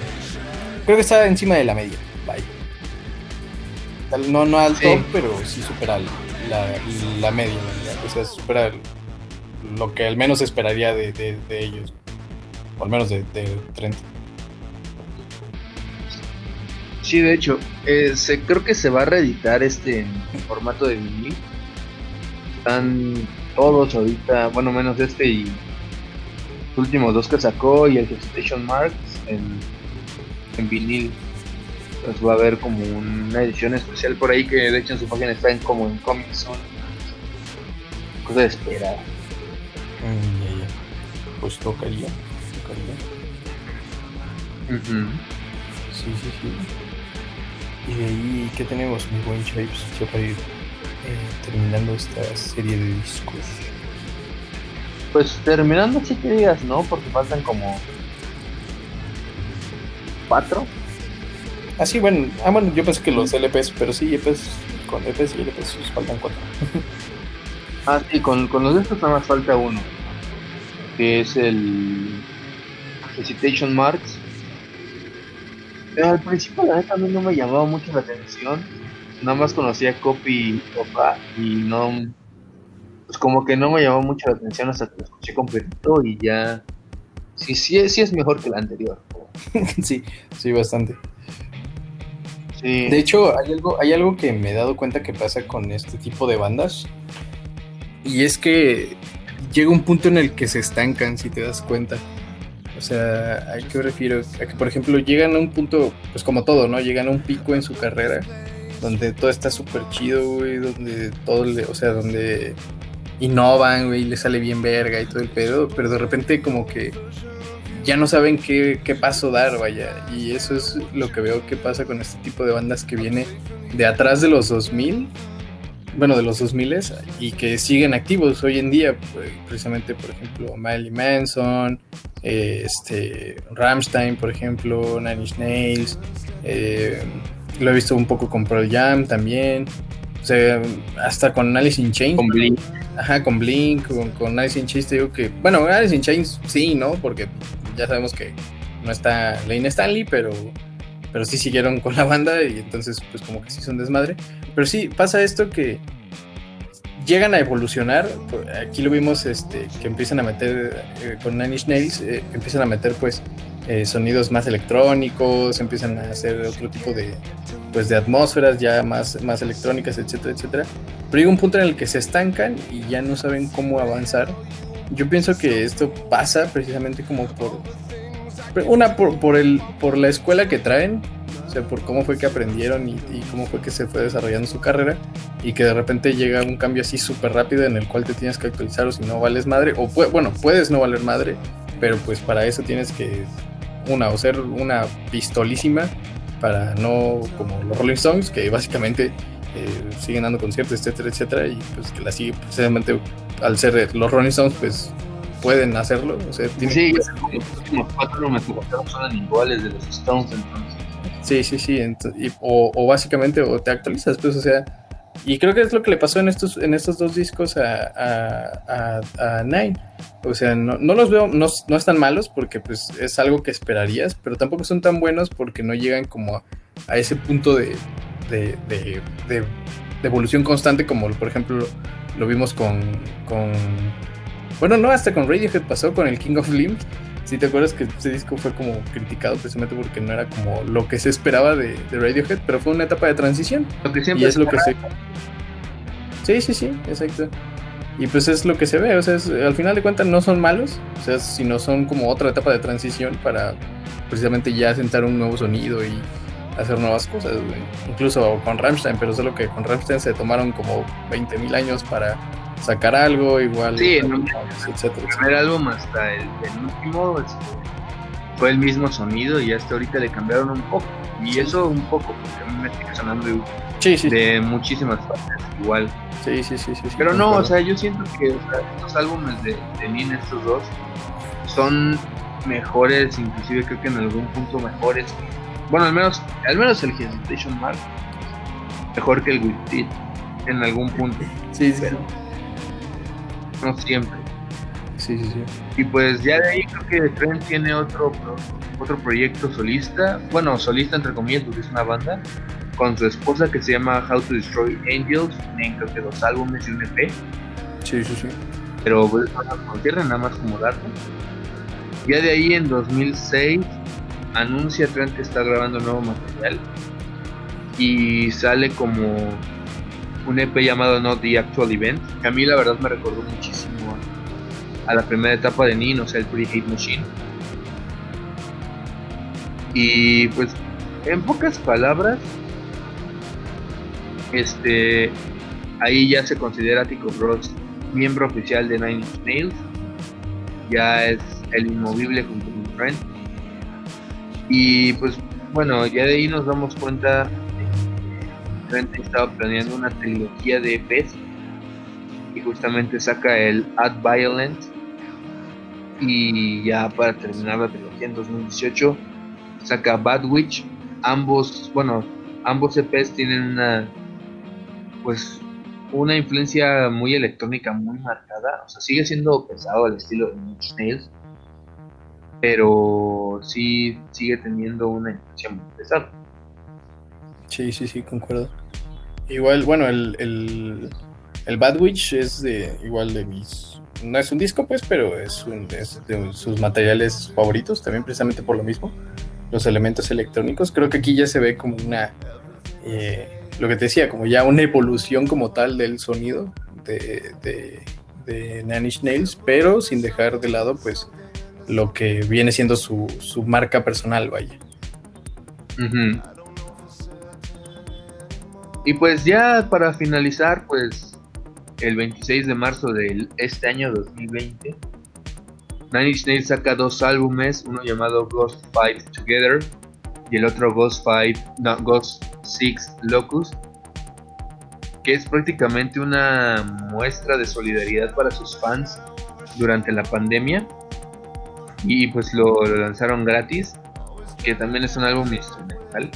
Creo que está encima de la media. No, no alto, pero sí supera la, media. O sea, supera lo que al menos esperaría de, ellos. O al menos de, Trent. Sí, de hecho, eh, creo que se va a reeditar este en, formato de vinil. Están todos ahorita, bueno, menos este y últimos dos que sacó y el Station Marks en en vinil. Pues va a haber como una edición especial por ahí que de hecho en su página está en como en Comic Zone. Cosa de esperar. Mm, pues tocaría. Tocaría. Sí, sí, sí. Y de ahí, ¿qué tenemos, mi buen Shapes? Ya para ir eh, terminando esta serie de discos. Pues terminando, si que digas, ¿no? Porque faltan como cuatro. Ah, sí, bueno, ah, bueno, yo pensé que los LPs, pero sí, EPs, con EPs y LPs faltan cuatro. ah, sí, con, con los de estos nada más falta uno, que es el Hesitation Marks. Pero al principio la neta a mí no me llamaba mucho la atención, nada más conocía Copy y y no, pues como que no me llamó mucho la atención hasta que lo escuché completo y ya, sí, sí, sí es mejor que la anterior. sí, sí, bastante. De hecho, hay algo, hay algo que me he dado cuenta que pasa con este tipo de bandas. Y es que llega un punto en el que se estancan, si te das cuenta. O sea, ¿a qué me refiero? A que, por ejemplo, llegan a un punto, pues como todo, ¿no? Llegan a un pico en su carrera donde todo está súper chido, güey, donde todo, le, o sea, donde innovan, güey, le sale bien verga y todo el pedo, pero de repente como que ya no saben qué, paso dar, vaya. Y eso es lo que veo que pasa con este tipo de bandas que viene de atrás de los 2000, bueno, de los 2000 y que siguen activos hoy en día. Pues, precisamente, por ejemplo, Miley Manson, este, Ramstein, por ejemplo, Nine Inch Nails. Eh, lo he visto un poco con Pearl Jam también. O sea, hasta con Alice in Chains. Con Blink. Ajá, con Blink, con, con Alice in Chains, te digo que. Bueno, Alice in Chains sí, ¿no? Porque ya sabemos que no está Lane Stanley, pero, pero sí siguieron con la banda y entonces pues como que sí son desmadre. Pero sí, pasa esto que llegan a evolucionar. Aquí lo vimos este, que empiezan a meter eh, con Nine Inch Nails, eh, empiezan a meter pues eh, sonidos más electrónicos, empiezan a hacer otro tipo de, pues, de atmósferas ya más, más electrónicas, etcétera, etcétera. Pero llega un punto en el que se estancan y ya no saben cómo avanzar. Yo pienso que esto pasa precisamente como por una por, por el por la escuela que traen, o sea, por cómo fue que aprendieron y, cómo fue que se fue desarrollando su carrera y que de repente llega un cambio así súper rápido en el cual te tienes que actualizar o si no vales madre, o bueno, puedes no valer madre, pero pues para eso tienes que, una, o ser una pistolísima para no como los Rolling Stones, que básicamente eh, siguen dando conciertos, etcétera, etcétera, y pues que la sigue precisamente al ser los Rolling Stones, pues pueden hacerlo. O sea, sí, los últimos cuatro son iguales de los Stones, entonces. Sí, sí, sí. o, básicamente o te actualizas, pues, o sea. Y creo que es lo que le pasó en estos, en estos dos discos a, a, Nine. O sea, no, los veo, no, no, están malos porque pues es algo que esperarías, pero tampoco son tan buenos porque no llegan como a, ese punto de, de, de, de, evolución constante como por ejemplo lo vimos con, con... Bueno, no, hasta con Radiohead pasó con el King of Limbs si te acuerdas que ese disco fue como criticado precisamente porque no era como lo que se esperaba de, Radiohead, pero fue una etapa de transición. Lo que siempre y es lo que se... Sí, sí, sí, exacto. Y pues es lo que se ve, o sea, al final de cuentas no son malos, o sea, sino son como otra etapa de transición para precisamente ya sentar un nuevo sonido y hacer nuevas cosas, incluso con Rammstein, pero solo que con Rammstein se tomaron como 20.000 años para sacar algo igual. Sí, en el primer álbum hasta el, último este, fue el mismo sonido y hasta ahorita le cambiaron un poco. Y eso un poco, porque a mí me está sonando de, muchísimas partes igual. Sí, sí, sí, sí. Pero no, o sea, yo siento que estos álbumes de, de estos dos, son mejores, inclusive creo que en algún punto mejores. Bueno, al menos, al menos el Hesitation Mark, mejor que el With en algún punto. Sí, sí no siempre. Sí, sí, sí. Y pues ya de ahí creo que Trent tiene otro, otro proyecto solista, bueno, solista entre comillas, porque es una banda, con su esposa que se llama How to Destroy Angels, tienen creo que dos álbumes y un EP. Sí, sí, sí. Pero pues no nada más como dato. Ya de ahí en 2006 anuncia Trent que está grabando nuevo material y sale como un EP llamado Not the Actual Event, que a mí la verdad me recordó muchísimo a la primera etapa de Nino, o sea, el Pre-Hate Machine. Y pues, en pocas palabras, este, ahí ya se considera Tico Bros miembro oficial de Nine Inch Nails, ya es el inmovible junto con Friend. Y pues, bueno, ya de ahí nos damos cuenta estaba planeando una trilogía de EPs y justamente saca el Ad Violent y ya para terminar la trilogía en 2018 saca Bad Witch. Ambos bueno ambos EPs tienen una pues una influencia muy electrónica muy marcada. O sea sigue siendo pesado el estilo de Nick Snails pero sí sigue teniendo una influencia muy pesada Sí, sí, sí, concuerdo. Igual, bueno, el, el, el Bad Witch es de igual de mis. No es un disco, pues, pero es, un, de sus materiales favoritos, también precisamente por lo mismo. Los elementos electrónicos. Creo que aquí ya se ve como una. Eh, lo que te decía, como ya una evolución como tal del sonido de, de, de Nails, pero sin dejar de lado, pues, lo que viene siendo su, su marca personal, vaya. Y pues ya para finalizar, pues el 26 de marzo de este año 2020, Nine Inch Nails saca dos álbumes, uno llamado Ghost Five Together y el otro Ghost Five, no, Ghost Six Locus, que es prácticamente una muestra de solidaridad para sus fans durante la pandemia. Y pues lo lanzaron gratis, que también es un álbum instrumental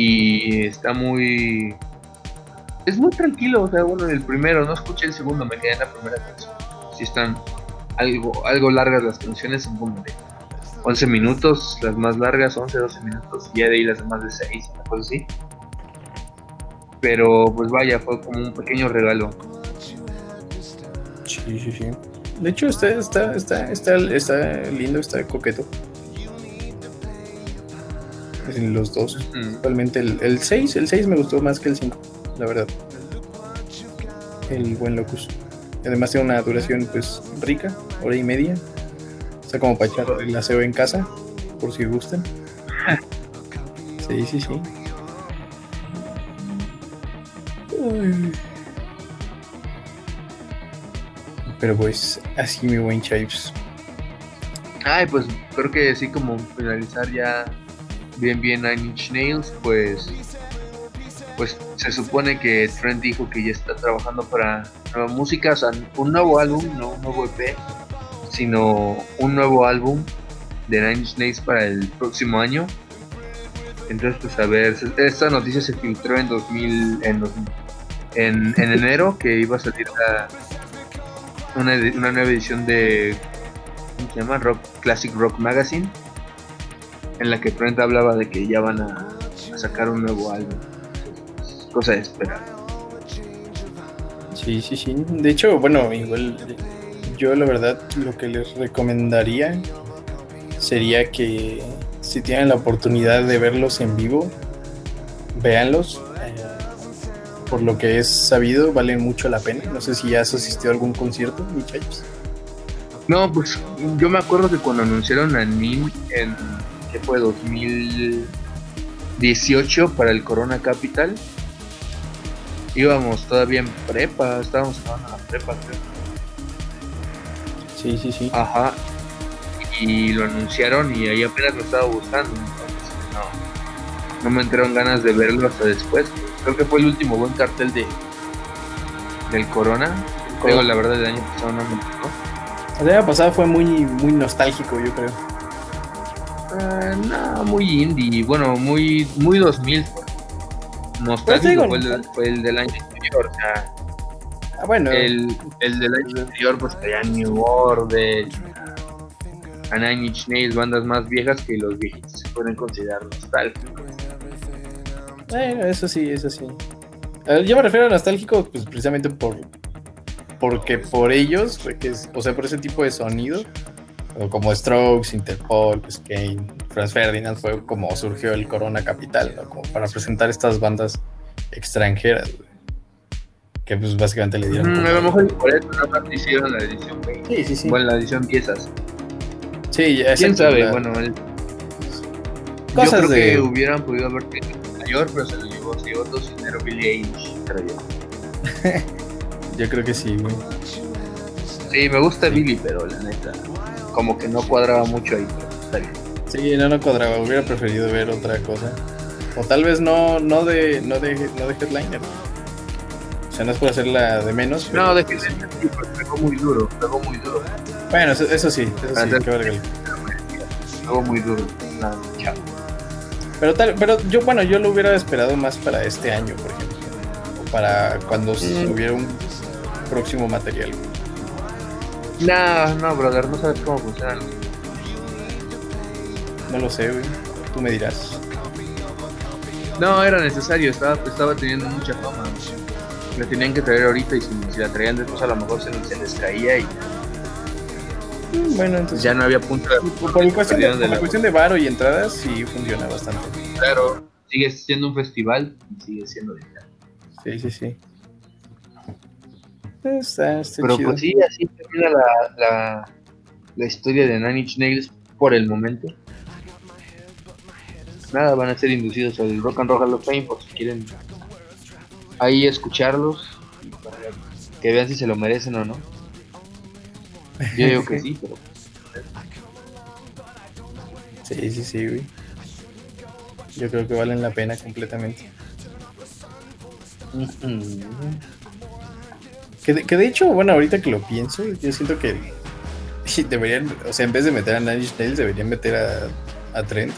y está muy es muy tranquilo, o sea, bueno, el primero, no escuché el segundo, me quedé en la primera canción. Si están algo, algo largas las canciones, son como de 11 minutos, las más largas, 11, 12 minutos, y de ahí las demás de 6, una cosa así. Pero pues vaya, fue como un pequeño regalo Sí, sí, sí. De hecho, está, está, está, está, está lindo, está coqueto. Los dos. Realmente el, 6, el 6 me gustó más que el 5, la verdad. El buen Locus. Además tiene una duración pues rica, hora y media. O sea, como para echar el aseo en casa, por si gustan. Sí, sí, sí. Pero pues así mi buen Chives. Ay, pues creo que así como finalizar ya bien bien Nine Inch Nails, pues pues se supone que Trent dijo que ya está trabajando para nueva música, o sea, un nuevo álbum, no un nuevo EP, sino un nuevo álbum de Nine Inch Nails para el próximo año. Entonces, pues a ver, esta noticia se filtró en 2000, en, en, en enero, que iba a salir una, una nueva edición de, ¿cómo se llama? Rock, Classic Rock Magazine, en la que Trent hablaba de que ya van a, sacar un nuevo álbum. cosa de esperar. Sí, sí, sí. De hecho, bueno, igual yo la verdad lo que les recomendaría sería que si tienen la oportunidad de verlos en vivo, véanlos por lo que es sabido, valen mucho la pena. No sé si ya has asistido a algún concierto, muchachos. No, pues yo me acuerdo que cuando anunciaron a Nin en, ¿qué fue? 2018 para el Corona Capital, íbamos todavía en prepa, estábamos en la prepa, creo. Sí, sí, sí. Ajá. Y lo anunciaron y ahí apenas lo estaba buscando. Entonces, no, no me entraron ganas de verlo hasta después. Creo que fue el último buen cartel de del Corona. Creo, la verdad, el año pasado no me gustó. El año pasado fue muy, muy nostálgico, yo creo. Eh, no, muy indie. Bueno, muy, muy 2000. Nostálgico fue, el, fue el del año anterior. O sea, ah, bueno. El, el del año anterior, pues traía New Order, Nine Inch Nails, bandas más viejas que los viejitos se pueden considerar nostálgicos. Eh, eso sí, eso sí. yo me refiero a nostálgico, pues precisamente por porque por ellos, o sea, por ese tipo de sonido, como Strokes, Interpol, pues Kane, Franz Ferdinand, fue como surgió el Corona Capital, Como para presentar estas bandas extranjeras, que pues básicamente le dieron. Mm, a lo mejor por eso nada más hicieron la edición 20. Sí, sí, sí. Bueno, la edición piezas. Sí, ya ¿Quién sabe? Bueno, el... Cosas yo creo de... que hubieran podido haber pero se lo llevó, se llevó todo su dinero Billy Eilish, creo yo. yo creo que sí, güey. Sí, me gusta Billy, pero la neta, como que no cuadraba mucho ahí. Sí, no, no cuadraba, hubiera preferido ver otra cosa. O tal vez no, no de, no de, no de headliner. O sea, no es por hacerla de menos. Pero... No, de headliner sí, pegó muy duro, pegó muy duro. Bueno, eso, eso sí, eso sí, qué verga. Pegó muy duro. Pero tal, pero yo, bueno, yo lo hubiera esperado más para este año, por ejemplo. O para cuando mm. hubiera un próximo material. No, no, brother, no sabes cómo funciona. No lo sé, güey. Tú me dirás. No, era necesario, estaba, estaba teniendo mucha fama. La tenían que traer ahorita y si, la traían después a lo mejor se, se les caía y Mm, bueno, entonces. Ya no había punto de. Por, la cuestión de, la cuestión de varo y entradas, sí funciona bastante. Claro, sigue siendo un festival y sigue siendo digital. Sí, sí, sí. Está, está Pero pues sí, así termina la, la, la historia de Nine Inch Nails por el momento. Nada, van a ser inducidos al Rock and Roll Hall of Fame por si quieren ahí escucharlos, que vean si se lo merecen o no. Yo digo que sí, pero. Sí, sí, sí, güey. Yo creo que valen la pena completamente. Que, de, que de hecho, bueno, ahorita que lo pienso, yo siento que deberían, o sea, en vez de meter a Nine Nails, deberían meter a, a Trent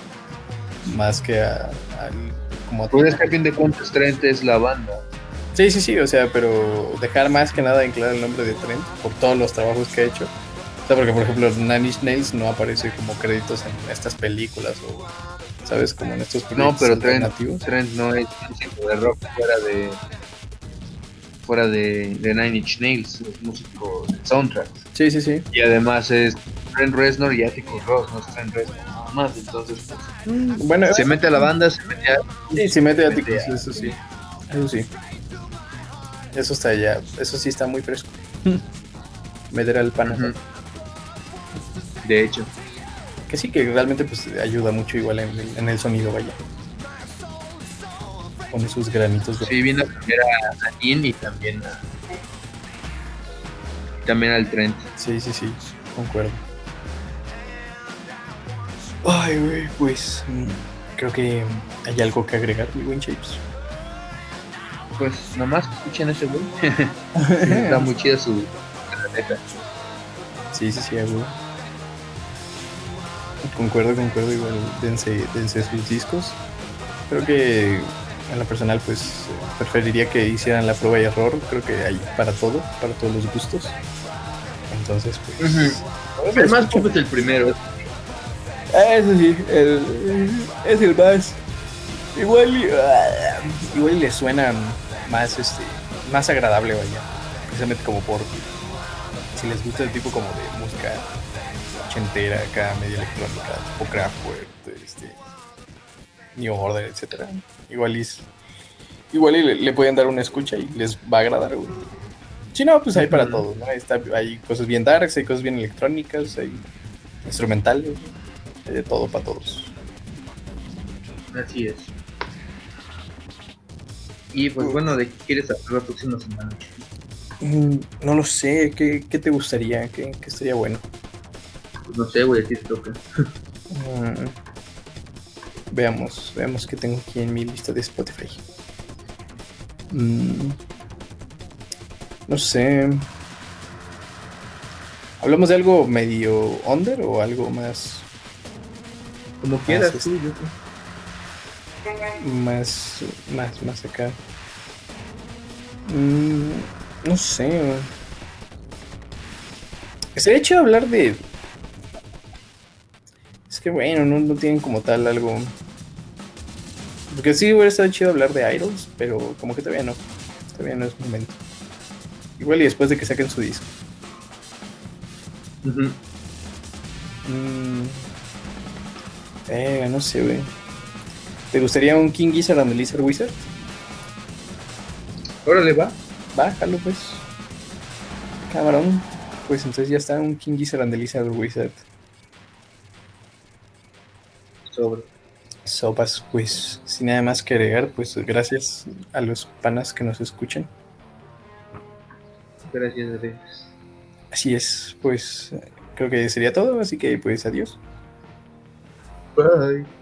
más que a, a como Pues que a fin de cuentas Trent es la banda. Sí, sí, sí, o sea, pero dejar más que nada en claro el nombre de Trent por todos los trabajos que ha hecho. O sea, porque por ejemplo Nine Inch Nails no aparece como créditos en estas películas o, ¿sabes? Como en estos No, pero Trent, Trent no es un de rock fuera de... fuera de, de Nine Inch Nails, es músico de soundtrack. Sí, sí, sí. Y además es Trent Reznor y Atticus Ross, no es Trent Reznor nada más. Entonces, pues, Bueno, se mete a la banda, se mete a. sí, se mete a ti, mete a- eso sí. Eso sí. Eso está ya, eso sí está muy fresco. Meter al pan. De hecho, Que sí, que realmente pues ayuda mucho igual en, el- en el sonido, vaya. Pone sus granitos de... sí, a cambiar a, Dean y también a. También al Trent. Sí, sí, sí, concuerdo. Ay, güey, pues mm, creo que hay algo que agregar, mi buen Shapes. Pues nomás escuchen ese güey. Está muy chida su. Neta. Sí, sí, sí, güey. Concuerdo, concuerdo, igual dense, dense sus discos. Creo que en lo personal pues preferiría que hicieran la prueba y error. Creo que hay para todo, para todos los gustos. Entonces, pues... Ujú. El más pop es el primero. Ah, Eso sí, el- es el más. Igual, ah, igual le suena más, este, más agradable, vaya. Precisamente como por. Si les gusta el tipo como de música ochentera, acá, media electrónica, tipo Kraftwerk, este, New Order, etcétera. Igual y, es- igual y le, le pueden dar una escucha y les va a agradar, güey. Si no, pues hay para Ujú. todo, ¿no? Está, hay cosas bien darks, hay cosas bien electrónicas, hay instrumentales, hay de todo para todos. Así es. Y pues bueno, ¿de qué quieres hablar la próxima semana? Mm, No lo sé, ¿qué, qué te gustaría? ¿Qué, qué estaría bueno? Pues no sé, güey, a ti te toca. Veamos, veamos qué tengo aquí en mi lista de Spotify. Mm, No sé. ¿Hablamos de algo medio under o algo más, Como quieras, tú, yo. más, más, más acá? Mm, no sé. Sería hecho hablar de. Que bueno, no, no tienen como tal algo. Porque sí hubiera estado chido hablar de Idols, pero como que todavía no. Todavía no es momento. Igual y después de que saquen su disco. Ujú. Mm. Eh, no sé, güey. ¿Te gustaría un King Gizzard and the Lizard Wizard? Órale, va. Bájalo, pues. Cabrón. Pues entonces ya está un King Gizzard and the Lizard Wizard. Sobre. Sopas, pues sin nada más que agregar, pues gracias a los panas que nos escuchan. Gracias, gracias. Así es, pues creo que sería todo, así que pues adiós. Bye.